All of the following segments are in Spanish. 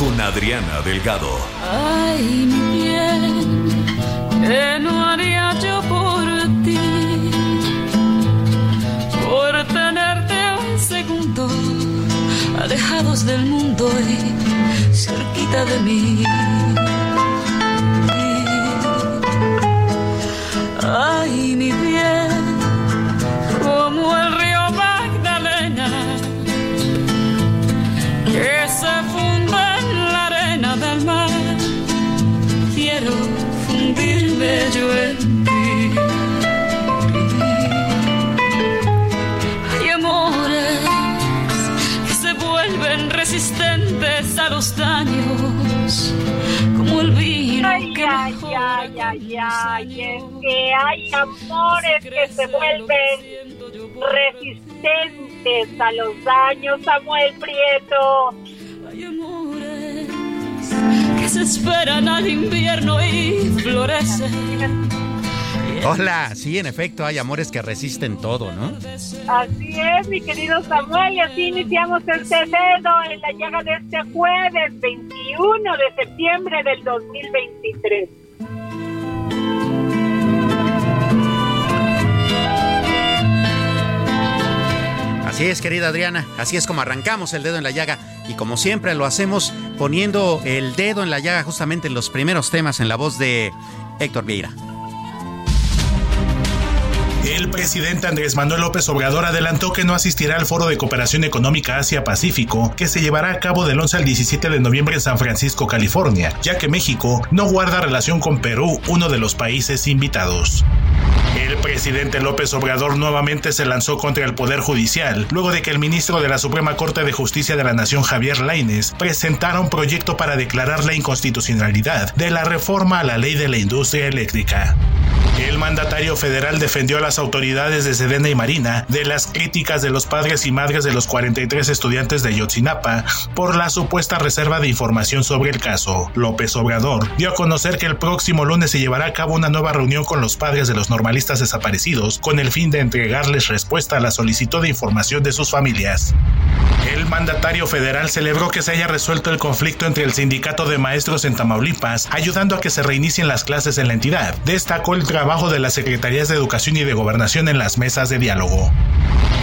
con Adriana Delgado. Ay, mi bien, ¿qué no haría yo por ti? Por tenerte un segundo, alejados del mundo y cerquita de mí. Ay, mi los daños, como el vino Ay, que ay, ay, ay, ay, es que hay amores que se vuelven resistentes a los daños, Samuel Prieto. Hay amores que se esperan al invierno y florecen. Hola, sí, en efecto, hay amores que resisten todo, ¿no? Así es, mi querido Samuel, y así iniciamos este dedo en la llaga de este jueves 21 de septiembre del 2023. Así es, querida Adriana, así es como arrancamos el dedo en la llaga y como siempre lo hacemos poniendo el dedo en la llaga justamente en los primeros temas en la voz de Héctor Vieira. El presidente Andrés Manuel López Obrador adelantó que no asistirá al Foro de Cooperación Económica Asia-Pacífico, que se llevará a cabo del 11 al 17 de noviembre en San Francisco, California, ya que México no guarda relación con Perú, uno de los países invitados. El presidente López Obrador nuevamente se lanzó contra el Poder Judicial, luego de que el ministro de la Suprema Corte de Justicia de la Nación, Javier Lainez, presentara un proyecto para declarar la inconstitucionalidad de la reforma a la ley de la industria eléctrica. El mandatario federal defendió a las autoridades de Sedena y Marina de las críticas de los padres y madres de los 43 estudiantes de Yotzinapa por la supuesta reserva de información sobre el caso. López Obrador dio a conocer que el próximo lunes se llevará a cabo una nueva reunión con los padres de los normalistas desaparecidos con el fin de entregarles respuesta a la solicitud de información de sus familias. El mandatario federal celebró que se haya resuelto el conflicto entre el sindicato de maestros en Tamaulipas, ayudando a que se reinicien las clases en la entidad. Destacó el trabajo de las secretarías de Educación y de Gobernación en las mesas de diálogo.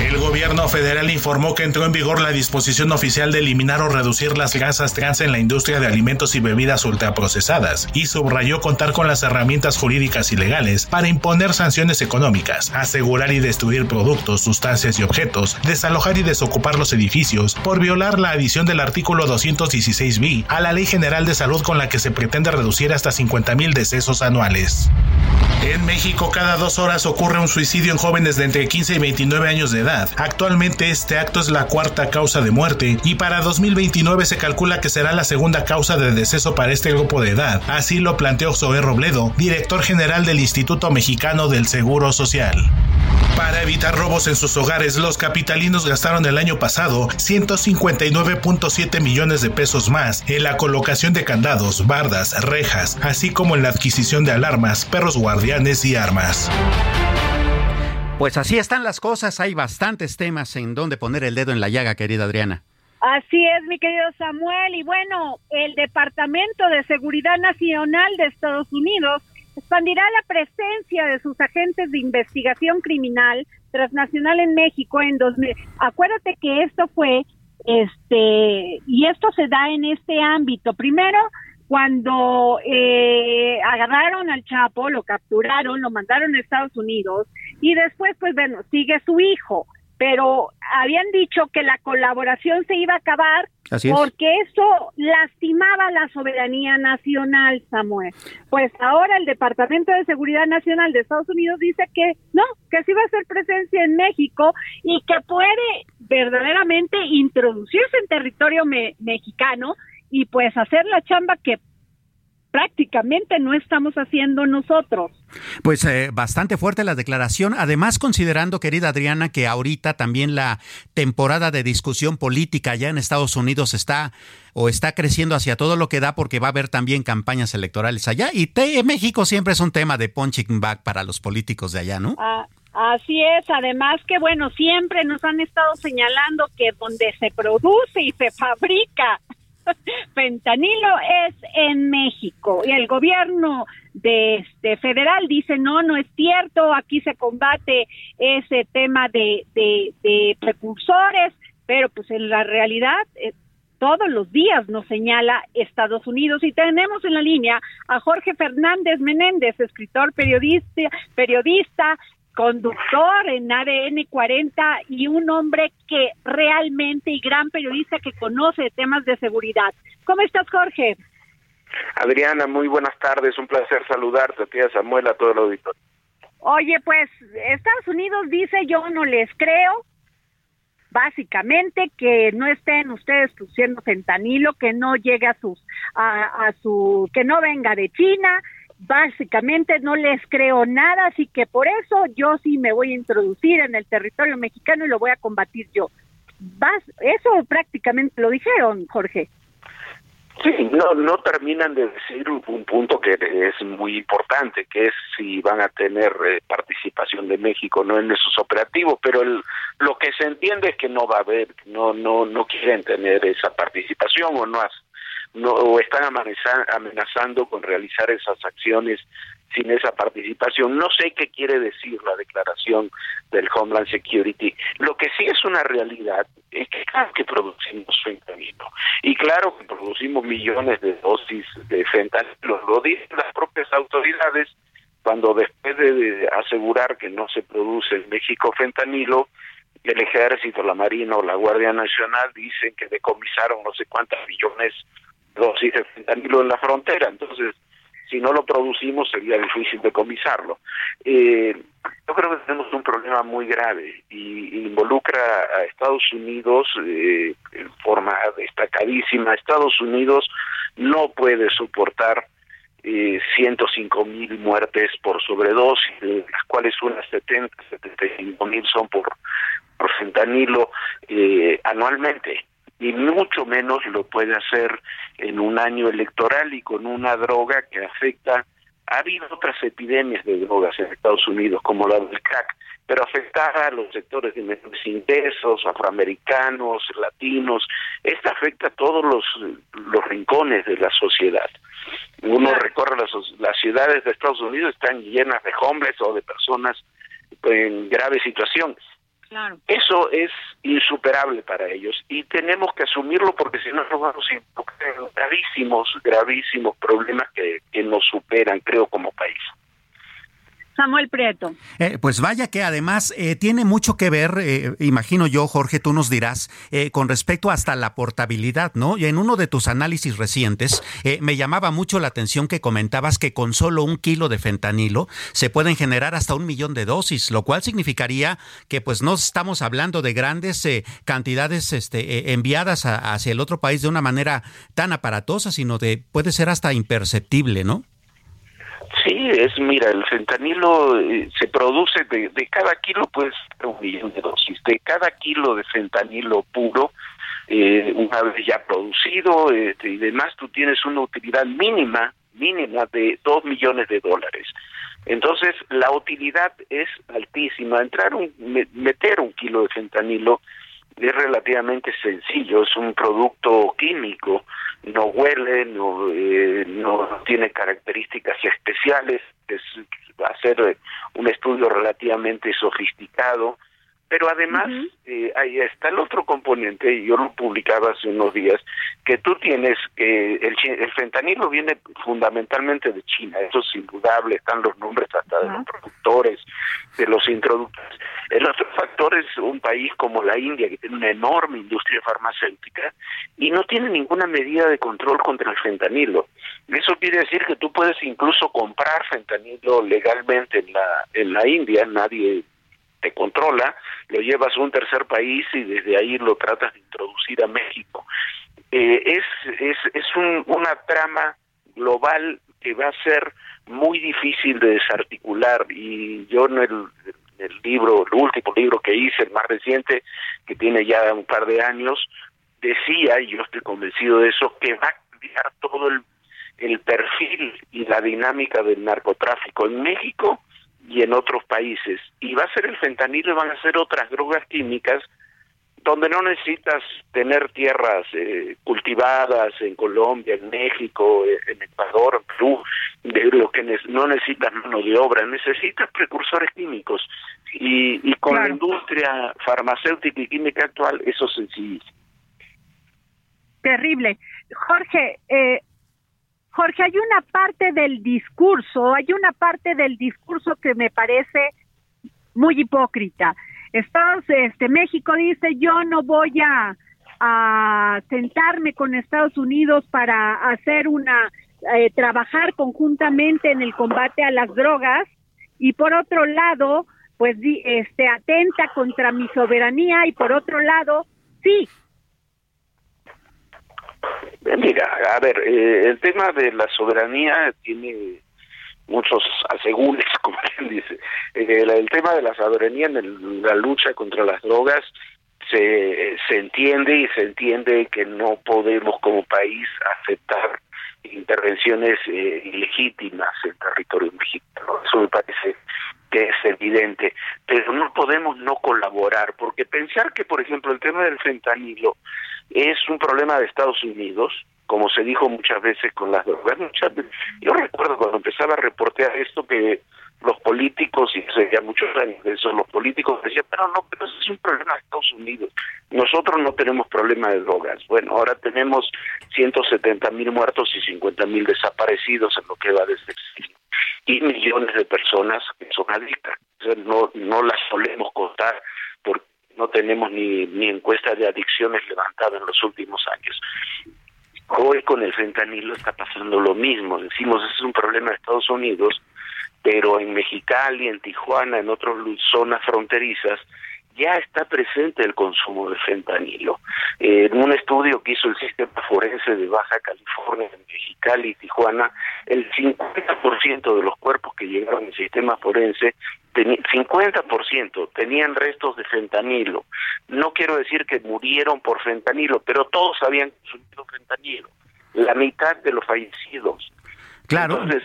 El gobierno federal informó que entró en vigor la disposición oficial de eliminar o reducir las grasas trans en la industria de alimentos y bebidas ultraprocesadas y subrayó contar con las herramientas jurídicas y legales para imponer sanciones económicas, asegurar y destruir productos, sustancias y objetos, desalojar y desocupar los edificios por violar la adición del artículo 216 b a la Ley General de Salud con la que se pretende reducir hasta 50 mil decesos anuales. En México, cada dos horas ocurre un suicidio en jóvenes de entre 15 y 29 años de edad. Actualmente este acto es la cuarta causa de muerte y para 2029 se calcula que será la segunda causa de deceso para este grupo de edad. Así lo planteó Zoé Robledo, director general del Instituto Mexicano del Seguro Social. Para evitar robos en sus hogares, los capitalinos gastaron el año pasado 159.7 millones de pesos más en la colocación de candados, bardas, rejas, así como en la adquisición de alarmas, perros guardianes y armas. Pues así están las cosas, hay bastantes temas en donde poner el dedo en la llaga, querida Adriana. Así es, mi querido Samuel. Y bueno, el Departamento de Seguridad Nacional de Estados Unidos expandirá la presencia de sus agentes de investigación criminal transnacional en México en 2000. Acuérdate que esto fue, este, y esto se da en este ámbito. Primero, cuando eh, agarraron al Chapo, lo capturaron, lo mandaron a Estados Unidos y después, pues bueno, sigue su hijo pero habían dicho que la colaboración se iba a acabar porque eso lastimaba la soberanía nacional, Samuel. Pues ahora el Departamento de Seguridad Nacional de Estados Unidos dice que no, que sí va a hacer presencia en México y que puede verdaderamente introducirse en territorio mexicano y pues hacer la chamba que prácticamente no estamos haciendo nosotros. Pues eh, bastante fuerte la declaración, además considerando, querida Adriana, que ahorita también la temporada de discusión política allá en Estados Unidos está o está creciendo hacia todo lo que da porque va a haber también campañas electorales allá y México siempre es un tema de punching bag para los políticos de allá, ¿no? Ah, así es, además que bueno, siempre nos han estado señalando que donde se produce y se fabrica fentanilo es en México. Y el gobierno de este federal dice no no es cierto aquí se combate ese tema de, de, precursores pero pues en la realidad eh, todos los días nos señala Estados Unidos. Y tenemos en la línea a Jorge Fernández Menéndez, escritor, periodista, periodista, conductor en ADN 40 y un hombre que realmente y gran periodista que conoce temas de seguridad. ¿Cómo estás, Jorge? Adriana, muy buenas tardes, un placer saludarte, tía Samuel, a todo el auditorio. Oye, pues Estados Unidos dice yo no les creo, básicamente que no estén ustedes produciendo fentanilo, que no llegue a sus, a, a su, que no venga de China, básicamente no les creo nada, así que por eso yo sí me voy a introducir en el territorio mexicano y lo voy a combatir yo. eso prácticamente lo dijeron, Jorge. Sí, no, no terminan de decir un punto que es muy importante, que es si van a tener eh, participación de México no en esos operativos, pero el, lo que se entiende es que no va a haber, no, no, no quieren tener esa participación o no, no o están amenazando con realizar esas acciones sin esa participación. No sé qué quiere decir la declaración del Homeland Security. Lo que sí es una realidad es que claro que producimos fentanilo y claro que producimos millones de dosis de fentanilo. Lo dicen las propias autoridades cuando después de asegurar que no se produce en México fentanilo, el ejército, la marina o la Guardia Nacional dicen que decomisaron no sé cuántas millones dosis de fentanilo en la frontera. Entonces, si no lo producimos sería difícil decomisarlo. Eh, yo creo que tenemos un problema muy grave y involucra a Estados Unidos eh, en forma destacadísima. Estados Unidos no puede soportar eh, 105 mil muertes por sobredosis, de las cuales unas 70, 75 mil son por, por fentanilo eh, anualmente y mucho menos lo puede hacer en un año electoral y con una droga que afecta ha habido otras epidemias de drogas en Estados Unidos como la del crack pero afecta a los sectores de menores ingresos, afroamericanos, latinos, esta afecta a todos los, los rincones de la sociedad. Uno recorre las, las ciudades de Estados Unidos, están llenas de hombres o de personas en grave situación. Eso es insuperable para ellos y tenemos que asumirlo porque si no nos vamos a involucrar en gravísimos, gravísimos problemas que, que nos superan, creo, como país. Samuel Prieto. Eh, pues vaya que además eh, tiene mucho que ver, eh, imagino yo, Jorge, tú nos dirás, con respecto hasta la portabilidad, ¿no? Y en uno de tus análisis recientes me llamaba mucho la atención que comentabas que con solo un kilo de fentanilo se pueden generar hasta un millón de dosis, lo cual significaría que pues no estamos hablando de grandes cantidades este, enviadas hacia el otro país de una manera tan aparatosa, sino de puede ser hasta imperceptible, ¿no? Sí, es, mira, el fentanilo eh, se produce de, de cada kilo, pues, un millón de dosis. De cada kilo de fentanilo puro, eh, una vez ya producido este, y demás, tú tienes una utilidad mínima, mínima de dos millones de dólares. Entonces, la utilidad es altísima. Entrar un, meter un kilo de fentanilo es relativamente sencillo, es un producto químico, no huele, no, eh, no tiene características especiales, es hacer un estudio relativamente sofisticado, pero además eh, ahí está el otro componente, y yo lo publicaba hace unos días, que tú tienes, que el, el, fentanilo viene fundamentalmente de China, eso es indudable, están los nombres hasta de los productores, de los introductores. El otro factor es un país como la India, que tiene una enorme industria farmacéutica y no tiene ninguna medida de control contra el fentanilo. Eso quiere decir que tú puedes incluso comprar fentanilo legalmente en la, en la India, nadie te controla, lo llevas a un tercer país y desde ahí lo tratas de introducir a México. Eh, es es, es una trama global que va a ser muy difícil de desarticular y yo en el, el libro, el último libro que hice, el más reciente, que tiene ya un par de años, decía, y yo estoy convencido de eso, que va a cambiar todo el, el perfil y la dinámica del narcotráfico en México y en otros países. Y va a ser el fentanilo y van a ser otras drogas químicas donde no necesitas tener tierras eh, cultivadas en Colombia, en México, eh, en Ecuador, en Perú, de lo que no necesitas mano de obra, necesitas precursores químicos. Y, y con la industria farmacéutica y química actual, eso es sencillísimo. Terrible. Jorge, eh, Jorge, hay una parte del discurso, hay una parte del discurso que me parece muy hipócrita. Estados, este, México dice yo no voy a, sentarme con Estados Unidos para hacer una, eh, trabajar conjuntamente en el combate a las drogas y por otro lado, pues este, atenta contra mi soberanía y por otro lado, sí, Mira, a ver, eh, el tema de la soberanía tiene muchos asegúnes, como quien dice. Eh, el, tema de la soberanía en la lucha contra las drogas se, se entiende y se entiende que no podemos como país aceptar intervenciones eh, ilegítimas en territorio mexicano. Eso me parece que es evidente, pero no podemos no colaborar, porque pensar que, por ejemplo, el tema del fentanilo es un problema de Estados Unidos, como se dijo muchas veces con las drogas. Yo recuerdo cuando empezaba a reportear esto que los políticos, y ya muchos años de eso, los políticos decían, pero no, pero eso es un problema de Estados Unidos. Nosotros no tenemos problema de drogas. Bueno, ahora tenemos 170 mil muertos y 50 mil desaparecidos en lo que va desde el y millones de personas que son adictas. no, no las solemos contar porque no tenemos ni, ni de adicciones levantadas en los últimos años. Hoy con el fentanilo está pasando lo mismo. Decimos, es un problema de Estados Unidos, pero en Mexicali, en Tijuana, en otras zonas fronterizas, ya está presente el consumo de fentanilo. en un estudio que hizo el sistema forense de Baja California, Mexicali y Tijuana, el 50% de los cuerpos que llegaron al sistema forense, 50% tenían restos de fentanilo. No quiero decir que murieron por fentanilo, pero todos habían consumido fentanilo. La mitad de los fallecidos. Claro. Entonces,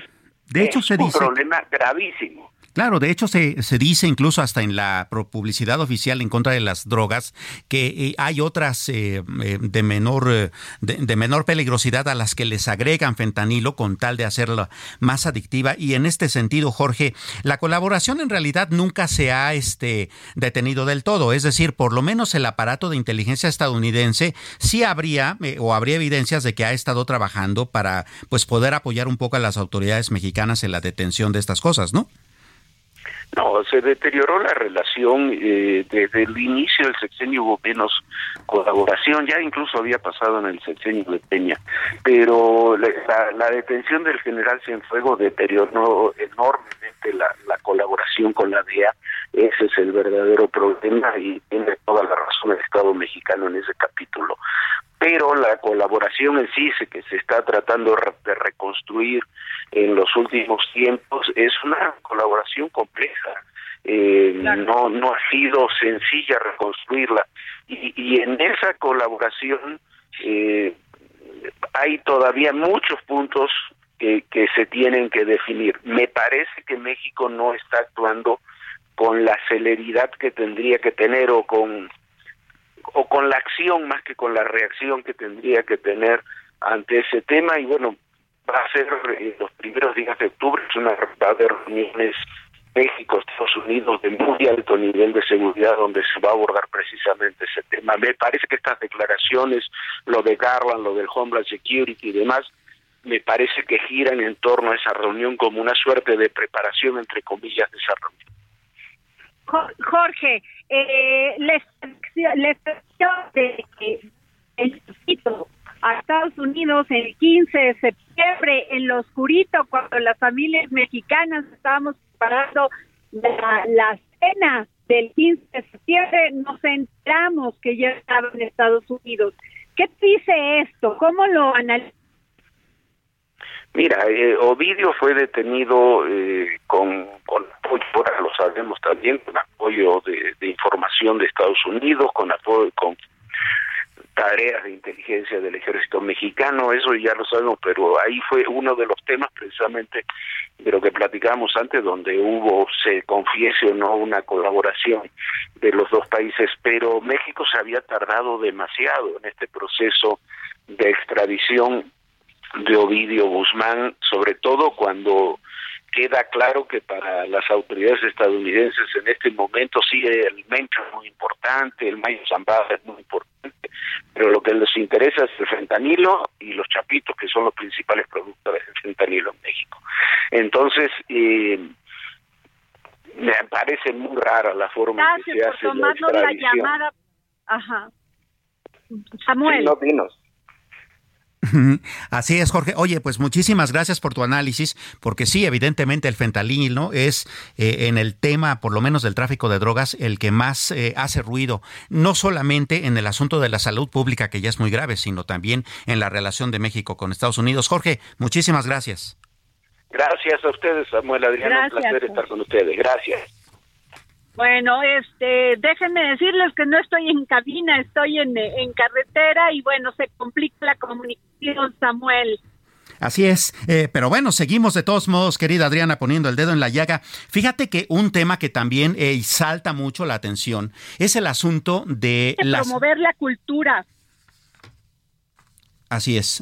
de hecho, se dice. Un problema gravísimo. Claro, de hecho se, se, dice incluso hasta en la publicidad oficial en contra de las drogas que eh, hay otras eh, eh, de menor de, menor peligrosidad a las que les agregan fentanilo con tal de hacerla más adictiva y en este sentido Jorge la colaboración en realidad nunca se ha este detenido del todo es decir por lo menos el aparato de inteligencia estadounidense sí habría o habría evidencias de que ha estado trabajando para pues poder apoyar un poco a las autoridades mexicanas en la detención de estas cosas, ¿no? No, se deterioró la relación eh, desde el inicio del sexenio hubo menos colaboración, ya incluso había pasado en el sexenio de Peña, pero la, detención del general Cienfuego deterioró enormemente la, la colaboración con la DEA, ese es el verdadero problema y tiene toda la razón el Estado mexicano en ese capítulo pero la colaboración en sí que se está tratando de reconstruir en los últimos tiempos es una colaboración compleja. Eh, no no ha sido sencilla reconstruirla y, y en esa colaboración eh, hay todavía muchos puntos que, que se tienen que definir. Me parece que México no está actuando con la celeridad que tendría que tener o con o con la acción más que con la reacción que tendría que tener ante ese tema y bueno va a ser en los primeros días de octubre es una de reuniones México, Estados Unidos de muy alto nivel de seguridad donde se va a abordar precisamente ese tema. Me parece que estas declaraciones, lo de Garland, lo del Homeland Security y demás, me parece que giran en torno a esa reunión como una suerte de preparación, entre comillas, de esa reunión. Jorge, eh, les, les de el a Estados Unidos el 15 de septiembre en lo oscurito cuando las familias mexicanas estábamos preparando la, la cena del 15 de septiembre nos enteramos que ya estaba en Estados Unidos. ¿Qué dice esto? ¿Cómo lo analiza? Mira, eh, Ovidio fue detenido eh, con, con apoyo, ahora lo sabemos también, con apoyo de, información de Estados Unidos, con apoyo, con tareas de inteligencia del ejército mexicano, eso ya lo sabemos, pero ahí fue uno de los temas precisamente de lo que platicamos antes, donde hubo, se confiese o no, una colaboración de los dos países, pero México se había tardado demasiado en este proceso de extradición de Ovidio Guzmán, sobre todo cuando queda claro que para las autoridades estadounidenses en este momento sí el mencho es muy importante, el mayo zambada es muy importante, pero lo que les interesa es el fentanilo y los chapitos, que son los principales productores del fentanilo en México. Entonces, eh, me parece muy rara la forma en que se hace la extradición. La llamada. Ajá. Samuel. no, dinos. Así es, Jorge. Oye, pues muchísimas gracias por tu análisis, porque sí, evidentemente el fentanilo es eh, en el tema, por lo menos del tráfico de drogas, el que más eh, hace ruido, no solamente en el asunto de la salud pública, que ya es muy grave, sino también en la relación de México con Estados Unidos. Jorge, muchísimas gracias. Gracias a ustedes, Samuel Adriano. Un placer estar con ustedes. Gracias. Bueno, este, déjenme decirles que no estoy en cabina, estoy en, en carretera y bueno, se complica la comunicación, Samuel. Así es, eh, pero bueno, seguimos de todos modos, querida Adriana, poniendo el dedo en la llaga. Fíjate que un tema que también eh, salta mucho la atención es el asunto de, de promover la cultura. Así es,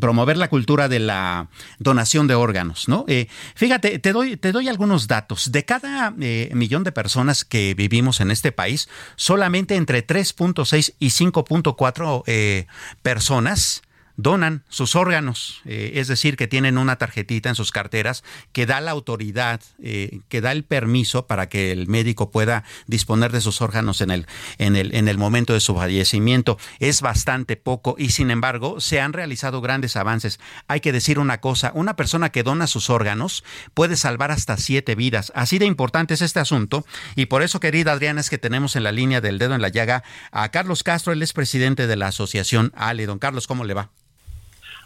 promover la cultura de la donación de órganos, ¿no? Eh, fíjate, te doy, te doy algunos datos. De cada eh, millón de personas que vivimos en este país, solamente entre 3.6 y 5.4 eh, personas donan sus órganos, eh, es decir, que tienen una tarjetita en sus carteras que da la autoridad, eh, que da el permiso para que el médico pueda disponer de sus órganos en el, en el, en el momento de su fallecimiento. Es bastante poco y sin embargo se han realizado grandes avances. Hay que decir una cosa, una persona que dona sus órganos puede salvar hasta siete vidas. Así de importante es este asunto y por eso, querida Adriana, es que tenemos en la línea del dedo en la llaga a Carlos Castro, él es presidente de la asociación Ale. Don Carlos, ¿cómo le va?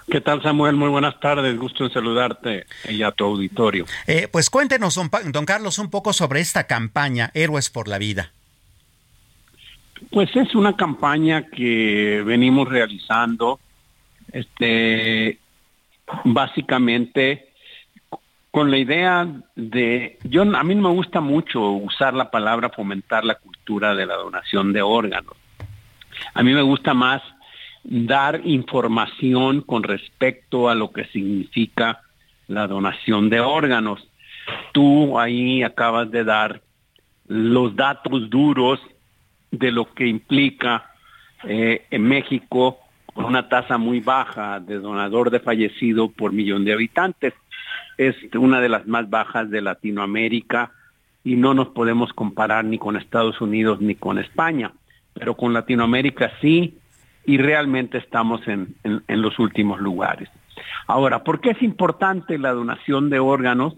¿Qué tal, Samuel? Muy buenas tardes. Gusto en saludarte y a tu auditorio. Eh, pues cuéntenos, don, Carlos, un poco sobre esta campaña Héroes por la Vida. Pues es una campaña que venimos realizando, este, básicamente con la idea de, yo a mí me gusta mucho usar la palabra fomentar la cultura de la donación de órganos. A mí me gusta más dar información con respecto a lo que significa la donación de órganos. Tú ahí acabas de dar los datos duros de lo que implica eh, en México una tasa muy baja de donador de fallecido por millón de habitantes. Es una de las más bajas de Latinoamérica y no nos podemos comparar ni con Estados Unidos ni con España, pero con Latinoamérica sí y realmente estamos en, en los últimos lugares. Ahora, ¿por qué es importante la donación de órganos?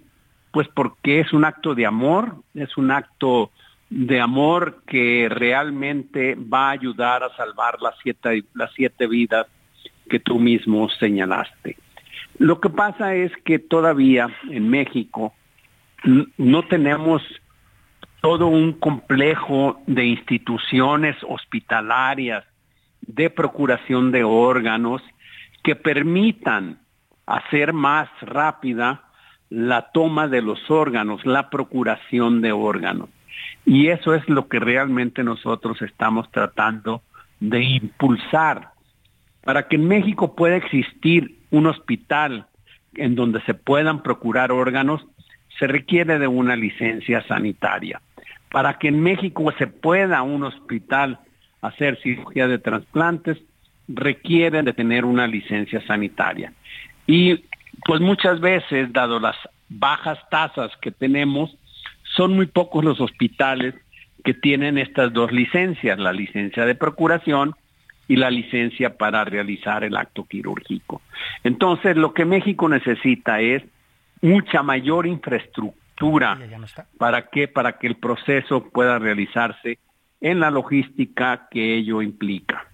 Pues porque es un acto de amor, es un acto de amor que realmente va a ayudar a salvar las siete, las siete vidas que tú mismo señalaste. Lo que pasa es que todavía en México no tenemos todo un complejo de instituciones hospitalarias de procuración de órganos que permitan hacer más rápida la toma de los órganos, la procuración de órganos. Y eso es lo que realmente nosotros estamos tratando de impulsar para que en México pueda existir un hospital en donde se puedan procurar órganos, se requiere de una licencia sanitaria. Para que en México se pueda un hospital hacer cirugía de trasplantes, requiere de tener una licencia sanitaria. Y pues muchas veces, dado las bajas tasas que tenemos, son muy pocos los hospitales que tienen estas dos licencias, la licencia de procuración y la licencia para realizar el acto quirúrgico. Entonces, lo que México necesita es mucha mayor infraestructura para que para que el proceso pueda realizarse en la logística que ello implica.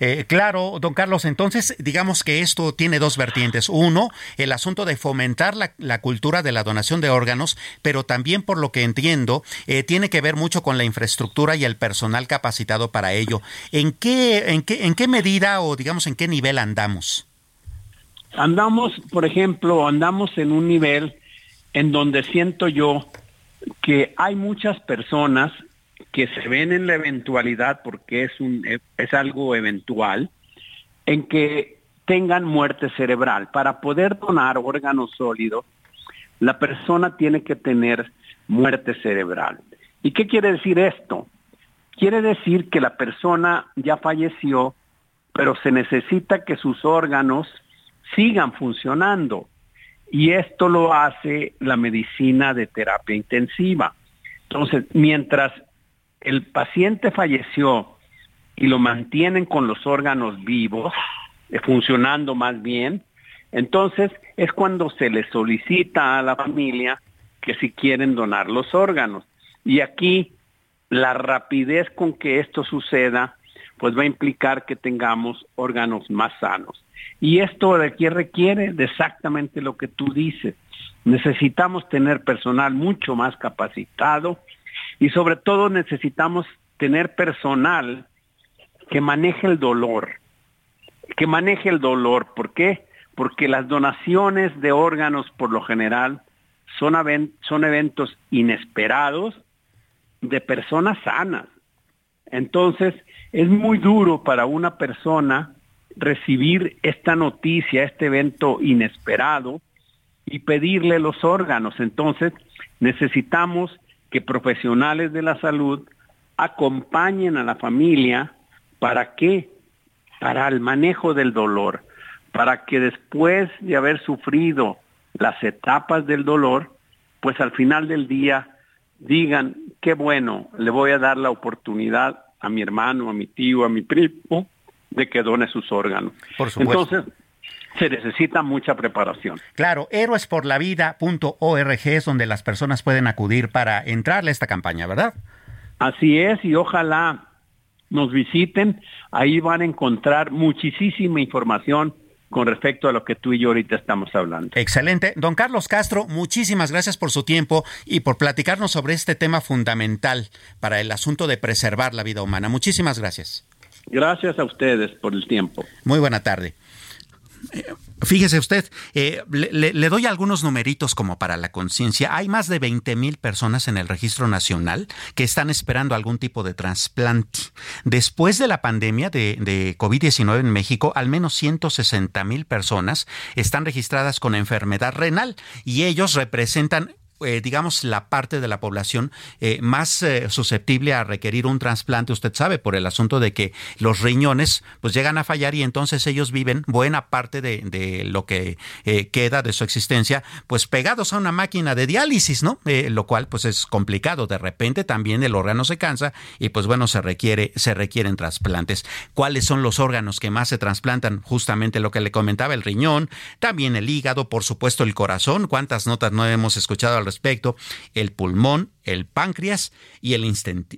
Eh, claro, don Carlos, entonces digamos que esto tiene dos vertientes. Uno, el asunto de fomentar la, cultura de la donación de órganos, pero también por lo que entiendo, eh, tiene que ver mucho con la infraestructura y el personal capacitado para ello. ¿En qué, en qué, en qué medida o digamos en qué nivel andamos? Andamos, por ejemplo, andamos en un nivel en donde siento yo que hay muchas personas que se ven en la eventualidad, porque es, un, es algo eventual, en que tengan muerte cerebral. Para poder donar órganos sólidos, la persona tiene que tener muerte cerebral. ¿Y qué quiere decir esto? Quiere decir que la persona ya falleció, pero se necesita que sus órganos sigan funcionando. Y esto lo hace la medicina de terapia intensiva. Entonces, mientras el paciente falleció y lo mantienen con los órganos vivos, eh, funcionando más bien, entonces es cuando se le solicita a la familia que si quieren donar los órganos. Y aquí la rapidez con que esto suceda, pues va a implicar que tengamos órganos más sanos. Y esto aquí requiere de exactamente lo que tú dices. Necesitamos tener personal mucho más capacitado, y sobre todo necesitamos tener personal que maneje el dolor, que maneje el dolor. ¿Por qué? Porque las donaciones de órganos por lo general son, son eventos inesperados de personas sanas. Entonces, es muy duro para una persona recibir esta noticia, este evento inesperado y pedirle los órganos. Entonces, necesitamos que profesionales de la salud acompañen a la familia para qué? Para el manejo del dolor, para que después de haber sufrido las etapas del dolor, pues al final del día digan, qué bueno, le voy a dar la oportunidad a mi hermano, a mi tío, a mi primo, de que done sus órganos. Por supuesto. Entonces, se necesita mucha preparación. Claro, héroesporlavida.org es donde las personas pueden acudir para entrarle a esta campaña, ¿verdad? Así es, y ojalá nos visiten, ahí van a encontrar muchísima información con respecto a lo que tú y yo ahorita estamos hablando. Excelente. Don Carlos Castro, muchísimas gracias por su tiempo y por platicarnos sobre este tema fundamental para el asunto de preservar la vida humana. Muchísimas gracias. Gracias a ustedes por el tiempo. Muy buena tarde. Fíjese usted, eh, le, doy algunos numeritos como para la conciencia. Hay más de 20 mil personas en el registro nacional que están esperando algún tipo de trasplante. Después de la pandemia de, de COVID-19 en México, al menos 160 mil personas están registradas con enfermedad renal y ellos representan eh, digamos, la parte de la población eh, más eh, susceptible a requerir un trasplante, usted sabe, por el asunto de que los riñones pues llegan a fallar y entonces ellos viven buena parte de, de lo que queda de su existencia pues pegados a una máquina de diálisis, ¿no? lo cual pues es complicado. De repente también el órgano se cansa y pues bueno, se requiere, se requieren trasplantes. ¿Cuáles son los órganos que más se trasplantan? Justamente lo que le comentaba, el riñón, también el hígado, por supuesto el corazón. ¿Cuántas notas no hemos escuchado al respecto, el pulmón, el páncreas y el,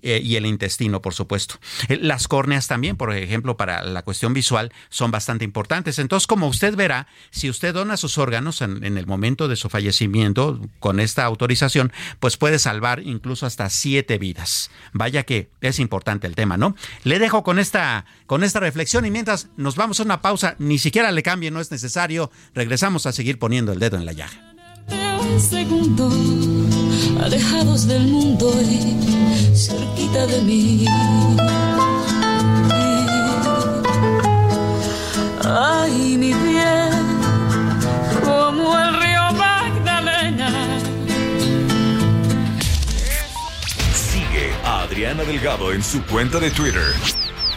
eh, y el intestino, por supuesto. Eh, las córneas también, por ejemplo, para la cuestión visual, son bastante importantes. Entonces, como usted verá, si usted dona sus órganos en, el momento de su fallecimiento con esta autorización, pues puede salvar incluso hasta siete vidas. Vaya que es importante el tema, ¿no? Le dejo con esta, con esta reflexión y mientras nos vamos a una pausa, ni siquiera le cambie, no es necesario, regresamos a seguir poniendo el dedo en la llaga un segundo, alejados del mundo y cerquita de mí. Ay, mi bien, como el río Magdalena. Sigue a Adriana Delgado en su cuenta de Twitter,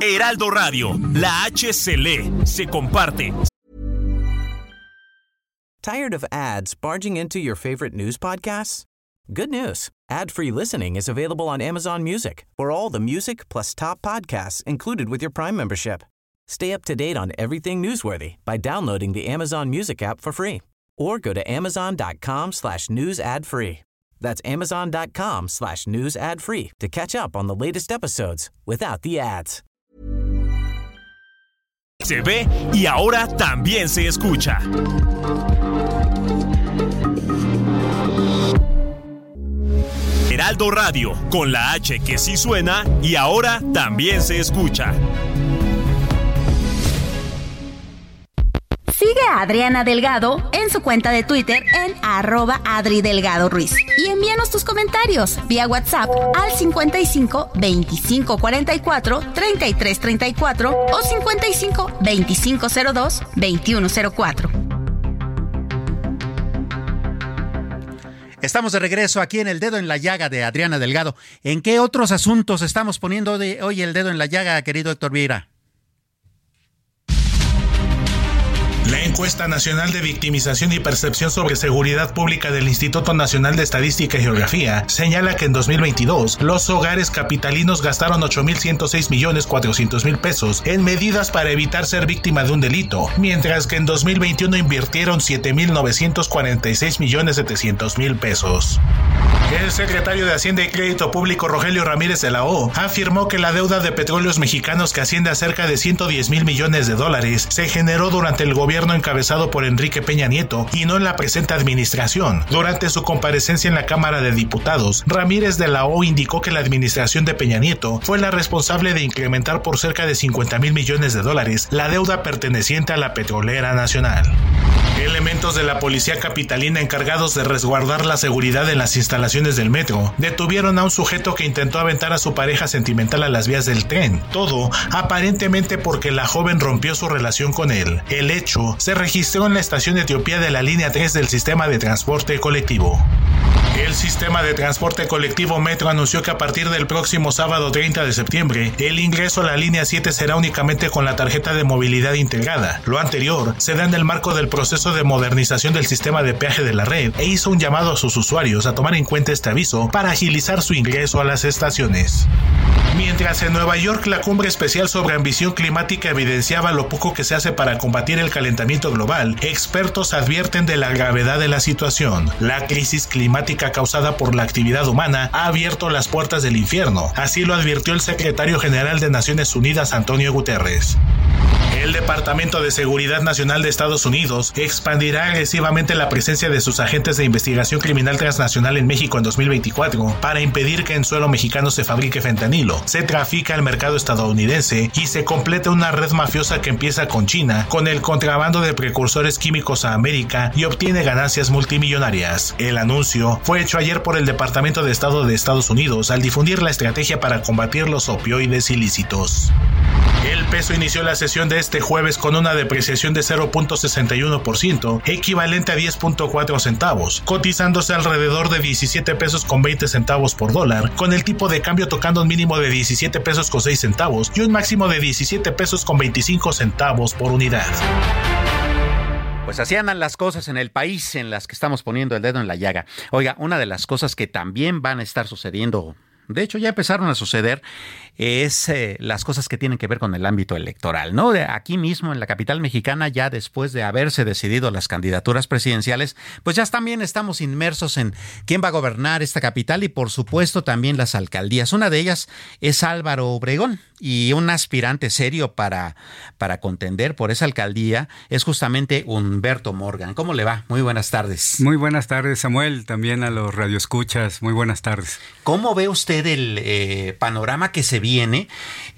Heraldo Radio, la H se se comparte. Tired of ads barging into your favorite news podcasts? Good news. Ad-free listening is available on Amazon Music. For all the music plus top podcasts included with your Prime membership. Stay up to date on everything newsworthy by downloading the Amazon Music app for free or go to amazon.com slash news ad free. That's amazon.com slash news ad free to catch up on the latest episodes without the ads. Se ve y ahora también se escucha. Heraldo Radio, con la H que sí suena y ahora también se escucha. Sigue a Adriana Delgado en su cuenta de Twitter en arroba Adri Delgado Ruiz. Y envíanos tus comentarios vía WhatsApp al 55 25 44 33 34 o 55 25 02 21 04. Estamos de regreso aquí en El Dedo en la Llaga de Adriana Delgado. ¿En qué otros asuntos estamos poniendo de hoy el dedo en la llaga, querido Héctor Vieira? man. Encuesta nacional de victimización y percepción sobre seguridad pública del Instituto Nacional de Estadística y Geografía señala que en 2022 los hogares capitalinos gastaron 8.106 millones 400 mil pesos en medidas para evitar ser víctima de un delito, mientras que en 2021 invirtieron 7.946 millones 700 mil pesos. El secretario de Hacienda y Crédito Público Rogelio Ramírez de la O afirmó que la deuda de petróleos mexicanos que asciende a cerca de 110 mil millones de dólares se generó durante el gobierno por Enrique Peña Nieto y no en la presente administración. Durante su comparecencia en la Cámara de Diputados, Ramírez de la O indicó que la administración de Peña Nieto fue la responsable de incrementar por cerca de 50 mil millones de dólares la deuda perteneciente a la petrolera nacional. Elementos de la policía capitalina encargados de resguardar la seguridad en las instalaciones del metro detuvieron a un sujeto que intentó aventar a su pareja sentimental a las vías del tren. Todo aparentemente porque la joven rompió su relación con él. El hecho se registró en la estación Etiopía de la línea 3 del sistema de transporte colectivo. El sistema de transporte colectivo Metro anunció que a partir del próximo sábado 30 de septiembre, el ingreso a la línea 7 será únicamente con la tarjeta de movilidad integrada. Lo anterior se da en el marco del proceso de modernización del sistema de peaje de la red e hizo un llamado a sus usuarios a tomar en cuenta este aviso para agilizar su ingreso a las estaciones. Mientras en Nueva York la cumbre especial sobre ambición climática evidenciaba lo poco que se hace para combatir el calentamiento global, expertos advierten de la gravedad de la situación. La crisis climática causada por la actividad humana ha abierto las puertas del infierno, así lo advirtió el secretario general de Naciones Unidas Antonio Guterres. El Departamento de Seguridad Nacional de Estados Unidos expandirá agresivamente la presencia de sus agentes de investigación criminal transnacional en México en 2024 para impedir que en suelo mexicano se fabrique fentanilo, se trafica al mercado estadounidense y se completa una red mafiosa que empieza con China con el contrabando de precursores químicos a América y obtiene ganancias multimillonarias. El anuncio fue hecho ayer por el Departamento de Estado de Estados Unidos al difundir la estrategia para combatir los opioides ilícitos. El peso inició la sesión de este jueves con una depreciación de 0.61%, equivalente a 10.4 centavos, cotizándose alrededor de 17 pesos con 20 centavos por dólar, con el tipo de cambio tocando un mínimo de 17 pesos con 6 centavos y un máximo de 17 pesos con 25 centavos por unidad. Pues así andan las cosas en el país en las que estamos poniendo el dedo en la llaga. Oiga, una de las cosas que también van a estar sucediendo de hecho, ya empezaron a suceder es eh, las cosas que tienen que ver con el ámbito electoral, ¿no? De aquí mismo en la capital mexicana, ya después de haberse decidido las candidaturas presidenciales, pues ya también estamos inmersos en quién va a gobernar esta capital y por supuesto también las alcaldías. Una de ellas es Álvaro Obregón y un aspirante serio para, para contender por esa alcaldía es justamente Humberto Morgan. ¿Cómo le va? Muy buenas tardes. Muy buenas tardes, Samuel, también a los radioescuchas. Muy buenas tardes. ¿Cómo ve usted el eh, panorama que se viene.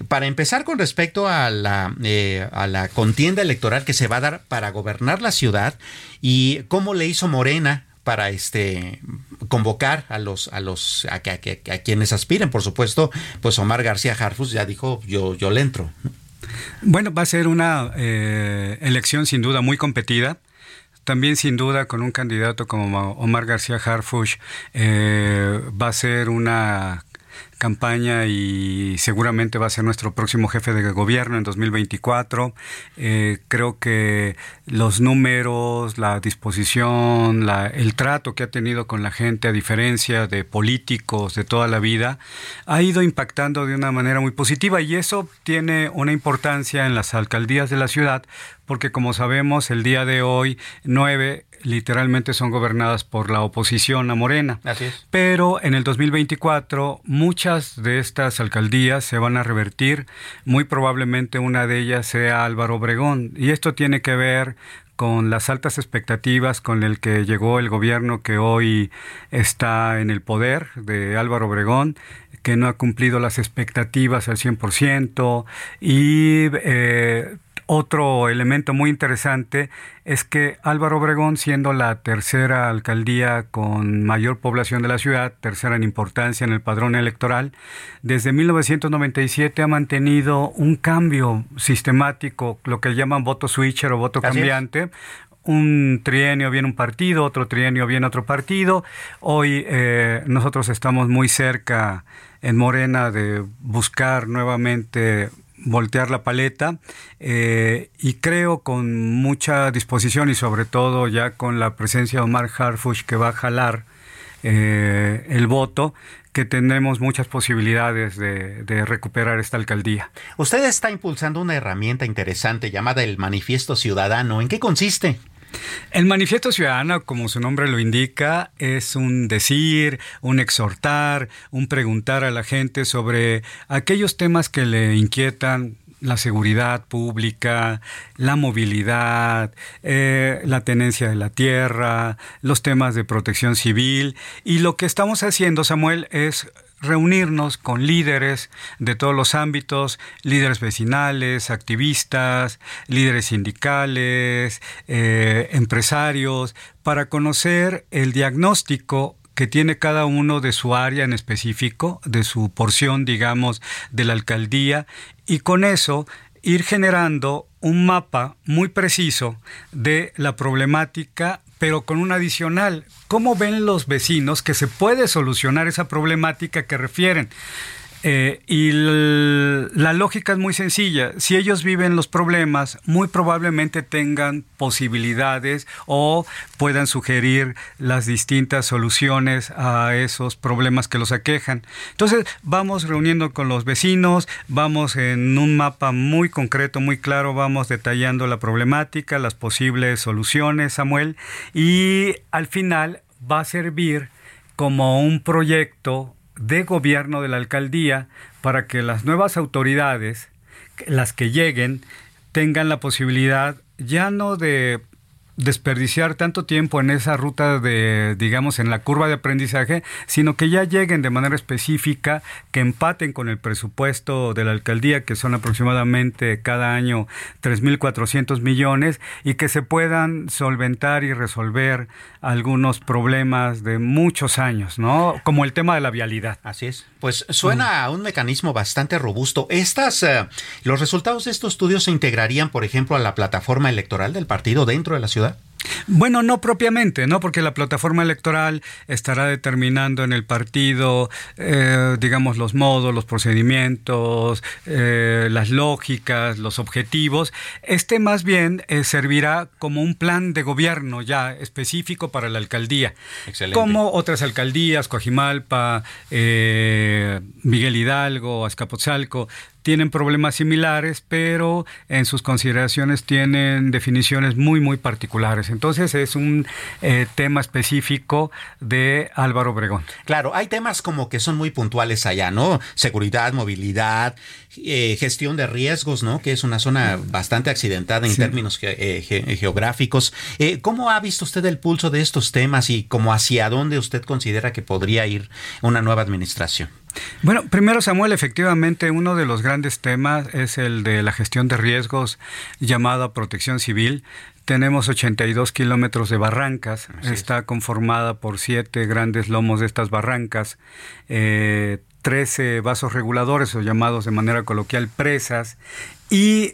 Para empezar con respecto a la, eh, a la contienda electoral que se va a dar para gobernar la ciudad y cómo le hizo Morena para este convocar a los a los a, quienes aspiren por supuesto pues Omar García Harfus ya dijo yo yo le entro bueno va a ser una eh, elección sin duda muy competida. También sin duda con un candidato como Omar García Harfush eh, va a ser una campaña y seguramente va a ser nuestro próximo jefe de gobierno en 2024. Eh, creo que los números, la disposición, la, el trato que ha tenido con la gente, a diferencia de políticos de toda la vida, ha ido impactando de una manera muy positiva y eso tiene una importancia en las alcaldías de la ciudad porque como sabemos el día de hoy nueve literalmente son gobernadas por la oposición a Morena. Así es. Pero en el 2024 muchas de estas alcaldías se van a revertir, muy probablemente una de ellas sea Álvaro Obregón. Y esto tiene que ver con las altas expectativas con el que llegó el gobierno que hoy está en el poder de Álvaro Obregón, que no ha cumplido las expectativas al 100% y eh, otro elemento muy interesante es que Álvaro Obregón, siendo la tercera alcaldía con mayor población de la ciudad, tercera en importancia en el padrón electoral, desde 1997 ha mantenido un cambio sistemático, lo que llaman voto switcher o voto cambiante, un trienio viene un partido, otro trienio viene otro partido. Hoy eh, nosotros estamos muy cerca en Morena de buscar nuevamente voltear la paleta eh, y creo con mucha disposición y sobre todo ya con la presencia de Omar Harfush que va a jalar eh, el voto, que tenemos muchas posibilidades de, de, recuperar esta alcaldía. Usted está impulsando una herramienta interesante llamada el Manifiesto Ciudadano. ¿En qué consiste? El manifiesto ciudadano, como su nombre lo indica, es un decir, un exhortar, un preguntar a la gente sobre aquellos temas que le inquietan la seguridad pública, la movilidad, eh, la tenencia de la tierra, los temas de protección civil. Y lo que estamos haciendo, Samuel, es reunirnos con líderes de todos los ámbitos, líderes vecinales, activistas, líderes sindicales, eh, empresarios, para conocer el diagnóstico que tiene cada uno de su área en específico, de su porción, digamos, de la alcaldía, y con eso ir generando un mapa muy preciso de la problemática pero con un adicional. ¿Cómo ven los vecinos que se puede solucionar esa problemática que refieren? Eh, y la lógica es muy sencilla. Si ellos viven los problemas, muy probablemente tengan posibilidades o puedan sugerir las distintas soluciones a esos problemas que los aquejan. Entonces, vamos reuniendo con los vecinos, vamos en un mapa muy concreto, muy claro, vamos detallando la problemática, las posibles soluciones, Samuel, y al final va a servir como un proyecto de gobierno de la alcaldía para que las nuevas autoridades, las que lleguen, tengan la posibilidad ya no de desperdiciar tanto tiempo en esa ruta de, digamos, en la curva de aprendizaje, sino que ya lleguen de manera específica, que empaten con el presupuesto de la alcaldía, que son aproximadamente cada año 3.400 millones, y que se puedan solventar y resolver algunos problemas de muchos años, ¿no? Como el tema de la vialidad. Así es. Pues suena a un mecanismo bastante robusto. Estas, eh, los resultados de estos estudios se integrarían, por ejemplo, a la plataforma electoral del partido dentro de la ciudad. Bueno, no propiamente, ¿no? Porque la plataforma electoral estará determinando en el partido, eh, digamos, los modos, los procedimientos, eh, las lógicas, los objetivos. Este más bien eh, servirá como un plan de gobierno ya específico para la alcaldía. Excelente. Como otras alcaldías, Coajimalpa, Miguel Hidalgo, Azcapotzalco, tienen problemas similares, pero en sus consideraciones tienen definiciones muy, muy particulares. Entonces es un eh, tema específico de Álvaro Obregón. Claro, hay temas como que son muy puntuales allá, ¿no? Seguridad, movilidad, eh, gestión de riesgos, ¿no? Que es una zona bastante accidentada en términos eh, geográficos. ¿Cómo ha visto usted el pulso de estos temas y cómo hacia dónde usted considera que podría ir una nueva administración? Bueno, primero Samuel, efectivamente uno de los grandes temas es el de la gestión de riesgos llamada protección civil. Tenemos 82 kilómetros de barrancas, está conformada por siete grandes lomos de estas barrancas, eh, 13 vasos reguladores o llamados de manera coloquial presas y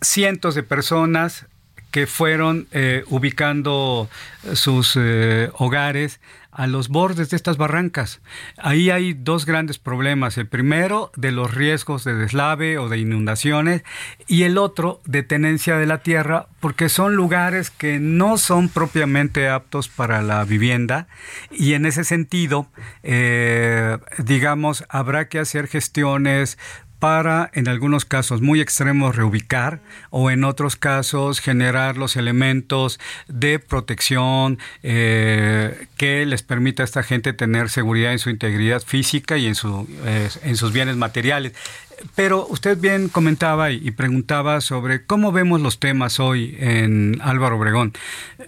cientos de personas que fueron eh, ubicando sus eh, hogares a los bordes de estas barrancas. Ahí hay dos grandes problemas. El primero de los riesgos de deslave o de inundaciones y el otro de tenencia de la tierra porque son lugares que no son propiamente aptos para la vivienda y en ese sentido, eh, digamos, habrá que hacer gestiones para, en algunos casos muy extremos, reubicar o en otros casos generar los elementos de protección eh, que les permita a esta gente tener seguridad en su integridad física y en, su, eh, en sus bienes materiales. Pero usted bien comentaba y preguntaba sobre cómo vemos los temas hoy en Álvaro Obregón.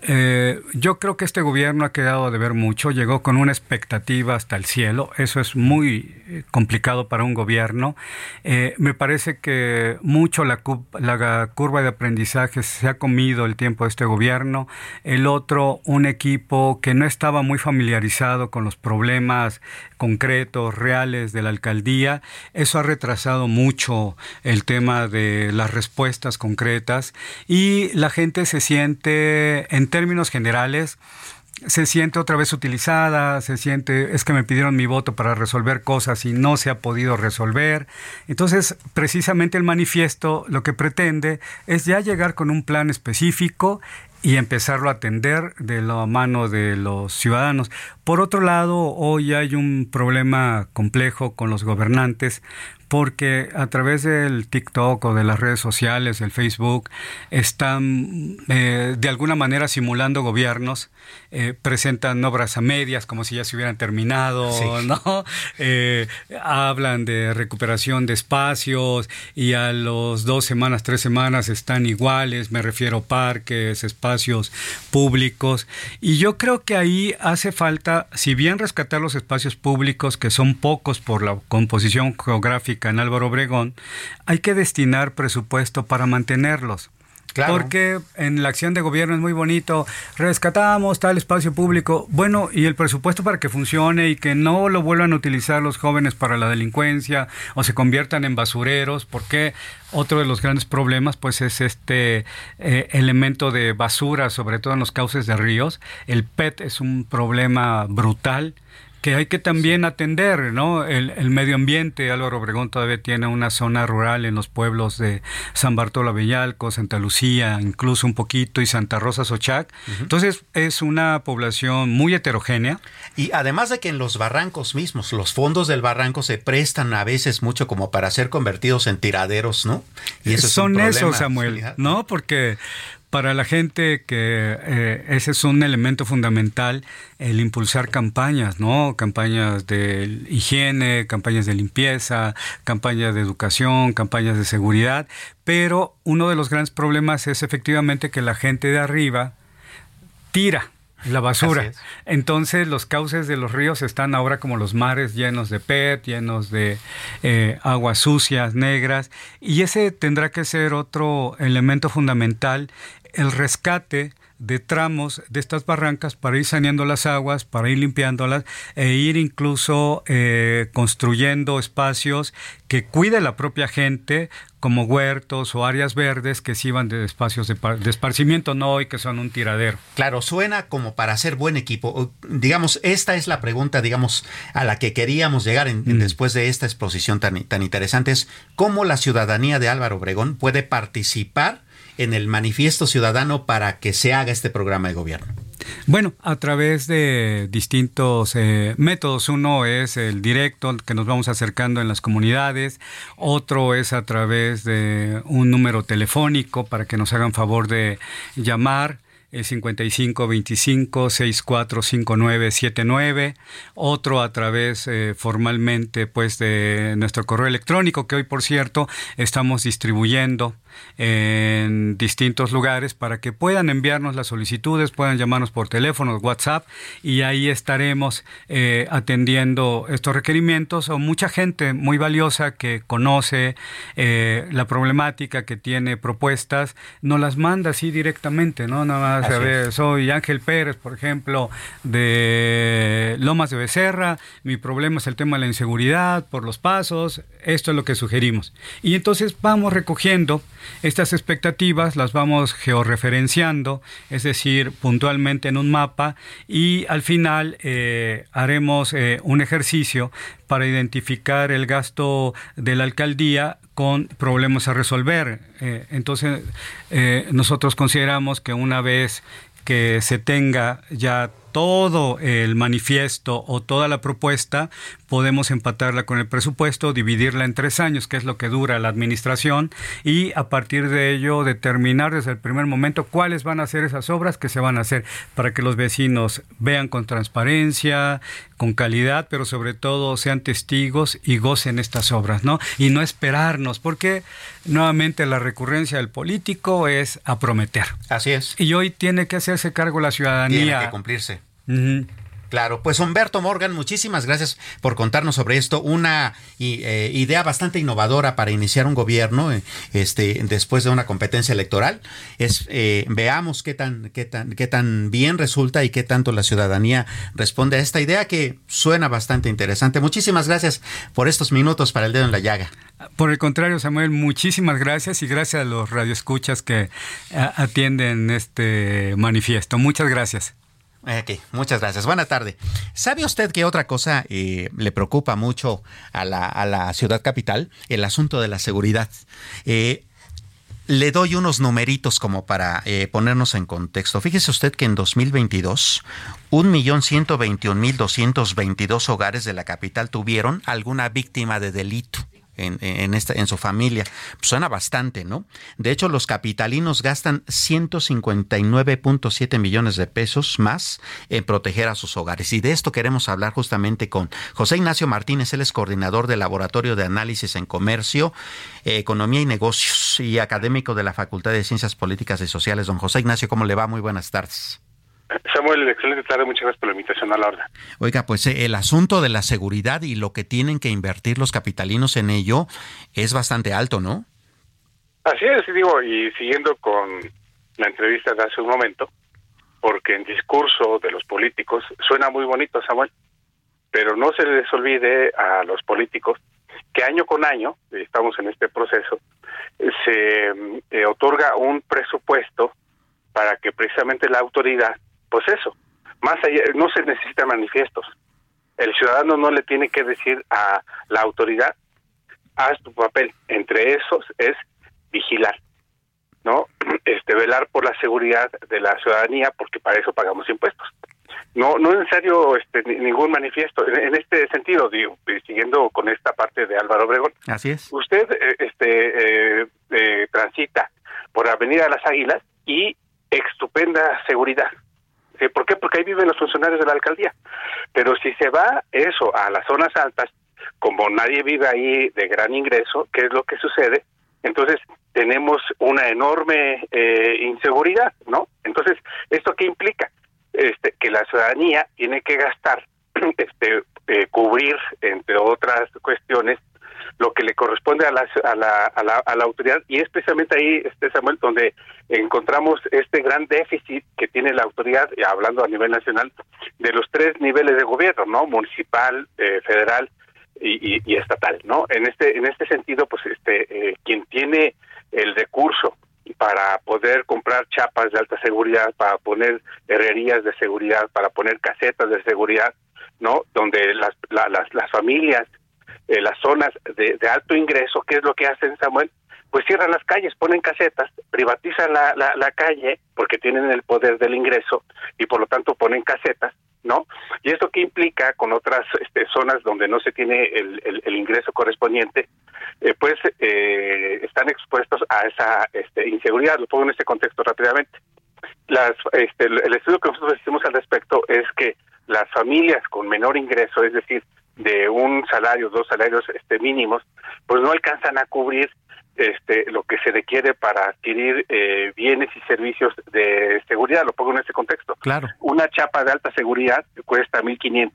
Eh, yo creo que este gobierno ha quedado de ver mucho, llegó con una expectativa hasta el cielo, eso es muy eh, complicado para un gobierno. Eh, me parece que mucho la, la curva de aprendizaje se ha comido el tiempo de este gobierno, el otro un equipo que no estaba muy familiarizado con los problemas concretos, reales de la alcaldía, eso ha retrasado mucho el tema de las respuestas concretas y la gente se siente, en términos generales, se siente otra vez utilizada, se siente, es que me pidieron mi voto para resolver cosas y no se ha podido resolver. Entonces, precisamente el manifiesto lo que pretende es ya llegar con un plan específico y empezarlo a atender de la mano de los ciudadanos. Por otro lado, hoy hay un problema complejo con los gobernantes porque a través del TikTok o de las redes sociales, el Facebook, están eh, de alguna manera simulando gobiernos, eh, presentan obras a medias como si ya se hubieran terminado, ¿no? Eh, hablan de recuperación de espacios y a los dos semanas, tres semanas están iguales, me refiero a parques, espacios públicos, y yo creo que ahí hace falta, si bien rescatar los espacios públicos, que son pocos por la composición geográfica, en Álvaro Obregón, hay que destinar presupuesto para mantenerlos. Porque en la acción de gobierno es muy bonito, rescatamos tal espacio público, bueno, y el presupuesto para que funcione y que no lo vuelvan a utilizar los jóvenes para la delincuencia o se conviertan en basureros, porque otro de los grandes problemas pues es este eh, elemento de basura, sobre todo en los cauces de ríos. El PET es un problema brutal que hay que también atender, ¿no? El, medio ambiente, Álvaro Obregón todavía tiene una zona rural en los pueblos de San Bartolo Villalco, Santa Lucía, incluso un poquito, y Santa Rosa Sochac. Entonces, es una población muy heterogénea. Y además de que en los barrancos mismos, los fondos del barranco se prestan a veces mucho como para ser convertidos en tiraderos, ¿no? Y eso Son es un esos, Samuel, ¿no? Porque para la gente que eh, ese es un elemento fundamental, el impulsar campañas, ¿no? Campañas de higiene, campañas de limpieza, campañas de educación, campañas de seguridad, pero uno de los grandes problemas es efectivamente que la gente de arriba tira la basura. Entonces los cauces de los ríos están ahora como los mares llenos de PET, llenos de eh, aguas sucias, negras, y ese tendrá que ser otro elemento fundamental, el rescate de tramos de estas barrancas para ir saneando las aguas, para ir limpiándolas e ir incluso eh, construyendo espacios que cuide la propia gente, como huertos o áreas verdes que sirvan de espacios de, esparcimiento, no y que son un tiradero. Claro, suena como para ser buen equipo. Digamos, esta es la pregunta, digamos, a la que queríamos llegar mm. después de esta exposición tan, tan interesante, es cómo la ciudadanía de Álvaro Obregón puede participar en el manifiesto ciudadano para que se haga este programa de gobierno? Bueno, a través de distintos eh, métodos. Uno es el directo, que nos vamos acercando en las comunidades. Otro es a través de un número telefónico para que nos hagan favor de llamar. 55 25 64 59 79 otro a través eh, formalmente pues de nuestro correo electrónico que hoy por cierto estamos distribuyendo en distintos lugares para que puedan enviarnos las solicitudes, puedan llamarnos por teléfono, WhatsApp y ahí estaremos eh, atendiendo estos requerimientos o mucha gente muy valiosa que conoce eh, la problemática, que tiene propuestas, nos las manda así directamente, ¿no? Nada más, a ver, soy Ángel Pérez, por ejemplo, de Lomas de Becerra, mi problema es el tema de la inseguridad por los pasos, esto es lo que sugerimos. Y entonces vamos recogiendo estas expectativas las vamos georreferenciando, es decir, puntualmente en un mapa y al final eh, haremos eh, un ejercicio para identificar el gasto de la alcaldía con problemas a resolver. Eh, entonces, nosotros consideramos que una vez que se tenga ya todo el manifiesto o toda la propuesta, podemos empatarla con el presupuesto, dividirla en tres años, que es lo que dura la administración, y a partir de ello determinar desde el primer momento cuáles van a ser esas obras que se van a hacer para que los vecinos vean con transparencia, con calidad, pero sobre todo sean testigos y gocen estas obras, ¿no? Y no esperarnos, porque nuevamente la recurrencia del político es a prometer. Así es. Y hoy tiene que hacerse cargo la ciudadanía. Tiene que cumplirse. Claro, pues Humberto Morgan, muchísimas gracias por contarnos sobre esto. Una eh, idea bastante innovadora para iniciar un gobierno eh, este, después de una competencia electoral. Es eh, veamos qué tan, qué tan, qué tan bien resulta y qué tanto la ciudadanía responde a esta idea que suena bastante interesante. Muchísimas gracias por estos minutos para el dedo en la llaga. Por el contrario, Samuel, muchísimas gracias y gracias a los radioescuchas que atienden este manifiesto. Muchas gracias. Muchas gracias. Buena tarde. ¿Sabe usted qué otra cosa eh, le preocupa mucho a la, ciudad capital? El asunto de la seguridad. Eh, le doy unos numeritos como para eh, ponernos en contexto. Fíjese usted que en 2022, 1.121.222 hogares de la capital tuvieron alguna víctima de delito en, en, su familia. suena bastante, ¿no? De hecho, los capitalinos gastan 159.7 millones de pesos más en proteger a sus hogares. Y de esto queremos hablar justamente con José Ignacio Martínez, él es coordinador del Laboratorio de Análisis en Comercio, Economía y Negocios y académico de la Facultad de Ciencias Políticas y Sociales. Don José Ignacio, ¿cómo le va? Muy buenas tardes. Samuel, excelente tarde, muchas gracias por la invitación a la hora. Oiga, pues eh, el asunto de la seguridad y lo que tienen que invertir los capitalinos en ello es bastante alto, ¿no? Así es, digo, y siguiendo con la entrevista de hace un momento, porque en discurso de los políticos suena muy bonito, Samuel, pero no se les olvide a los políticos que año con año, estamos en este proceso, se eh, otorga un presupuesto para que precisamente la autoridad pues eso, más allá, no se necesitan manifiestos. El ciudadano no le tiene que decir a la autoridad, haz tu papel. Entre esos es vigilar, ¿no? Este, velar por la seguridad de la ciudadanía, porque para eso pagamos impuestos. No, no es necesario este, ningún manifiesto. En, este sentido, digo, siguiendo con esta parte de Álvaro Obregón. Así es. Usted, eh, este, eh, eh, transita por Avenida Las Águilas y estupenda seguridad. ¿Por qué? Porque ahí viven los funcionarios de la alcaldía. Pero si se va eso a las zonas altas, como nadie vive ahí de gran ingreso, ¿qué es lo que sucede? Entonces tenemos una enorme eh, inseguridad, ¿no? Entonces, ¿esto qué implica? Este, que la ciudadanía tiene que gastar, este, eh, cubrir, entre otras cuestiones, lo que le corresponde a la, a la, a la, autoridad y es precisamente ahí, este Samuel, donde encontramos este gran déficit que tiene la autoridad, hablando a nivel nacional, de los tres niveles de gobierno, ¿no? Municipal, eh, federal y, estatal, ¿no? En este en este sentido, pues este eh, quien tiene el recurso para poder comprar chapas de alta seguridad, para poner herrerías de seguridad, para poner casetas de seguridad, ¿no? Donde las, las, las familias eh, las zonas de, alto ingreso, ¿qué es lo que hacen, Samuel? Pues cierran las calles, ponen casetas, privatizan la, la, calle porque tienen el poder del ingreso y por lo tanto ponen casetas, ¿no? Y esto qué implica con otras este, zonas donde no se tiene el, el, ingreso correspondiente, eh, pues eh, están expuestos a esa este, inseguridad. Lo pongo en este contexto rápidamente. Las, este, el estudio que nosotros hicimos al respecto es que las familias con menor ingreso, es decir, de un salario, dos salarios este mínimos, pues no alcanzan a cubrir este lo que se requiere para adquirir eh, bienes y servicios de seguridad. Lo pongo en este contexto. Claro. Una chapa de alta seguridad cuesta 1.500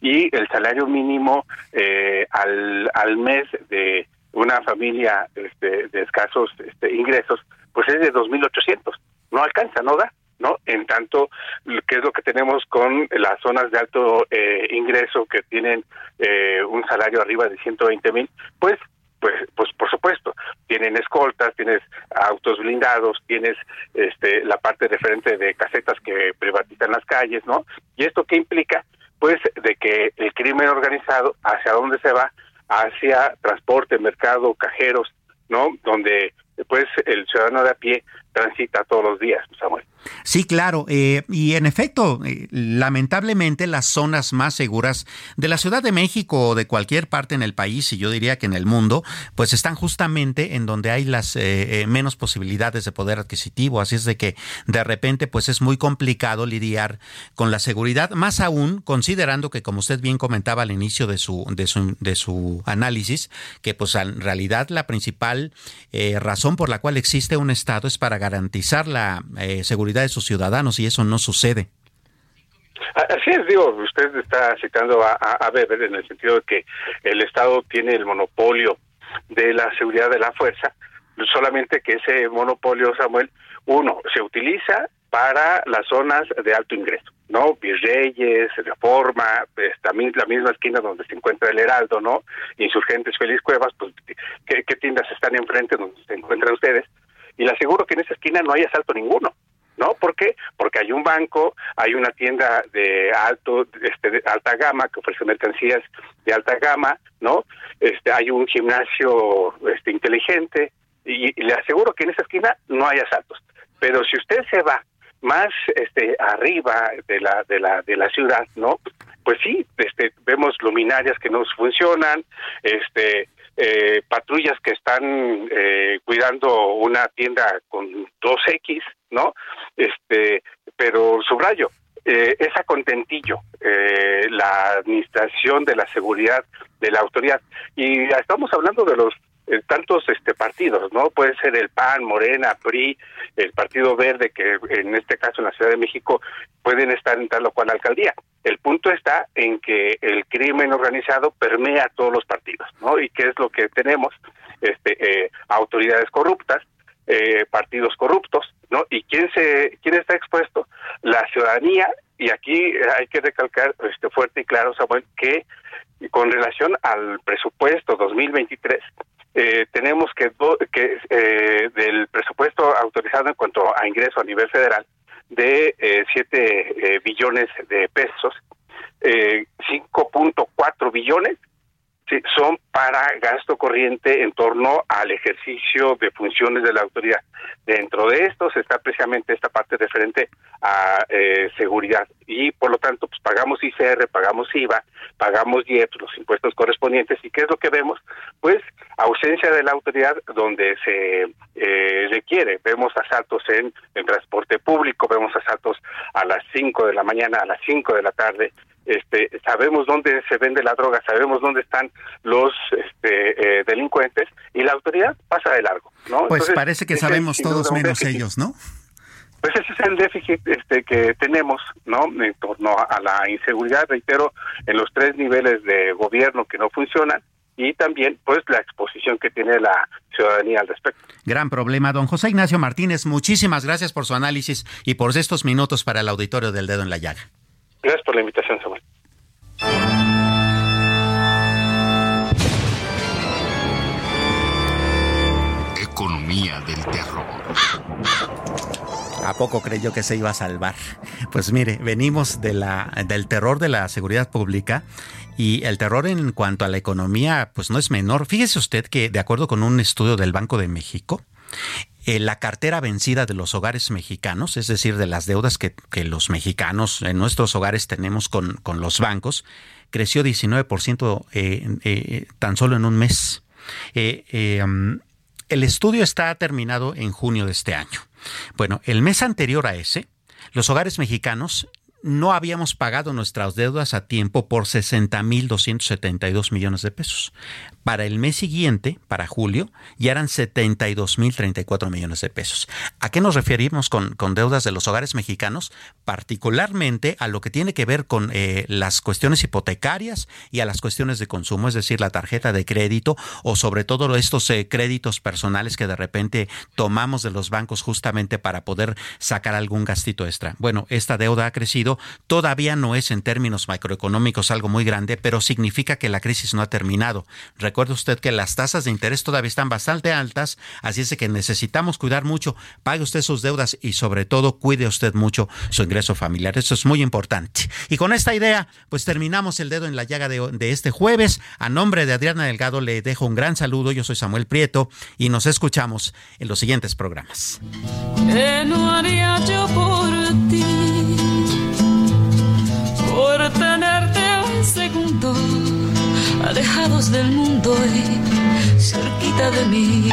y el salario mínimo eh, al, al mes de una familia este, de escasos este, ingresos, pues es de 2.800. No alcanza, no da. ¿No? En tanto, ¿qué es lo que tenemos con las zonas de alto eh, ingreso que tienen eh, un salario arriba de 120 mil? Pues, pues, pues por supuesto, tienen escoltas, tienes autos blindados, tienes este, la parte referente de casetas que privatizan las calles, ¿no? ¿Y esto qué implica? Pues de que el crimen organizado, ¿hacia dónde se va? Hacia transporte, mercado, cajeros, ¿no? Donde pues el ciudadano de a pie transita todos los días, Samuel. Sí, claro. Eh, y en efecto, eh, lamentablemente las zonas más seguras de la Ciudad de México o de cualquier parte en el país, y yo diría que en el mundo, pues están justamente en donde hay las eh, menos posibilidades de poder adquisitivo. Así es de que de repente pues es muy complicado lidiar con la seguridad, más aún considerando que como usted bien comentaba al inicio de su, de su, de su análisis, que pues en realidad la principal razón por la cual existe un Estado es para garantizar la seguridad de sus ciudadanos y eso no sucede. Así es, digo, usted está citando a, a, Weber en el sentido de que el Estado tiene el monopolio de la seguridad de la fuerza, solamente que ese monopolio, Samuel, uno, se utiliza para las zonas de alto ingreso, ¿no? Virreyes, Reforma, pues, también la misma esquina donde se encuentra el Heraldo, ¿no? Insurgentes, Feliz Cuevas, pues, ¿qué, qué tiendas están enfrente donde se encuentran ustedes? Y le aseguro que en esa esquina no hay asalto ninguno. ¿no? ¿Por qué? Porque hay un banco, hay una tienda de alto, este, de alta gama que ofrece mercancías de alta gama, ¿no? Este, hay un gimnasio este, inteligente y, le aseguro que en esa esquina no hay asaltos. Pero si usted se va más este arriba de la de la de la ciudad, ¿no? Pues sí, este vemos luminarias que no funcionan, este eh, patrullas que están eh, cuidando una tienda con 2X, ¿no? Este, pero subrayo, eh, es a contentillo eh, la administración de la seguridad de la autoridad. Y estamos hablando de los tantos este partidos, ¿no? Puede ser el PAN, Morena, PRI, el Partido Verde, que en este caso en la Ciudad de México pueden estar en tal o cual alcaldía. El punto está en que el crimen organizado permea a todos los partidos, ¿no? Y qué es lo que tenemos, este, eh, autoridades corruptas, eh, partidos corruptos, ¿no? ¿Y quién se quién está expuesto? La ciudadanía y aquí hay que recalcar este fuerte y claro, Samuel, que con relación al presupuesto 2023 eh, tenemos que, eh, del presupuesto autorizado en cuanto a ingreso a nivel federal de eh, 7 eh, billones de pesos, 5.4 billones son para gasto corriente en torno al ejercicio de funciones de la autoridad. Dentro de estos está precisamente esta parte referente a eh, seguridad y por lo tanto pues pagamos ICR, pagamos IVA, pagamos IEP, los impuestos correspondientes y qué es lo que vemos? Pues ausencia de la autoridad donde se eh, requiere. Vemos asaltos en el transporte público, vemos asaltos a las 5 de la mañana, a las 5 de la tarde, este, sabemos dónde se vende la droga, sabemos dónde están los este, eh, delincuentes y la autoridad pasa de largo. ¿no? Pues parece que sabemos todos menos ellos, ¿no? Pues ese es el déficit este, que tenemos, ¿no? En torno a la inseguridad, reitero, en los tres niveles de gobierno que no funcionan y también, pues, la exposición que tiene la ciudadanía al respecto. Gran problema, don José Ignacio Martínez. Muchísimas gracias por su análisis y por estos minutos para el auditorio del Dedo en la Llaga. Gracias por la invitación, Samuel. Economía del terror. ¿A poco creyó que se iba a salvar? Pues mire, venimos de la, del terror de la seguridad pública y el terror en cuanto a la economía, pues no es menor. Fíjese usted que, de acuerdo con un estudio del Banco de México, eh, la cartera vencida de los hogares mexicanos, es decir, de las deudas que, los mexicanos en nuestros hogares tenemos con, los bancos, creció 19% eh, eh, tan solo en un mes. El estudio está terminado en junio de este año. Bueno, el mes anterior a ese, los hogares mexicanos no habíamos pagado nuestras deudas a tiempo por 60.272 millones de pesos. Para el mes siguiente, para julio, ya eran 72 mil 34 millones de pesos. ¿A qué nos referimos con, deudas de los hogares mexicanos? Particularmente a lo que tiene que ver con eh, las cuestiones hipotecarias y a las cuestiones de consumo, es decir, la tarjeta de crédito o sobre todo estos eh, créditos personales que de repente tomamos de los bancos justamente para poder sacar algún gastito extra. Bueno, esta deuda ha crecido, todavía no es en términos macroeconómicos algo muy grande, pero significa que la crisis no ha terminado. Recuerde usted que las tasas de interés todavía están bastante altas, así es que necesitamos cuidar mucho. Pague usted sus deudas y sobre todo cuide usted mucho su ingreso familiar. Eso es muy importante. Y con esta idea, pues terminamos el dedo en la llaga de, este jueves. A nombre de Adriana Delgado le dejo un gran saludo. Yo soy Samuel Prieto y nos escuchamos en los siguientes programas. por mundo y cerquita de mí.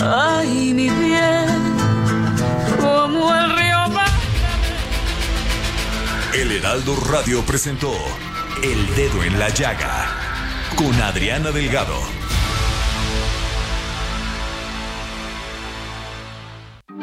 Ay, mi bien, como el río. El Heraldo Radio presentó El Dedo en la Llaga con Adriana Delgado.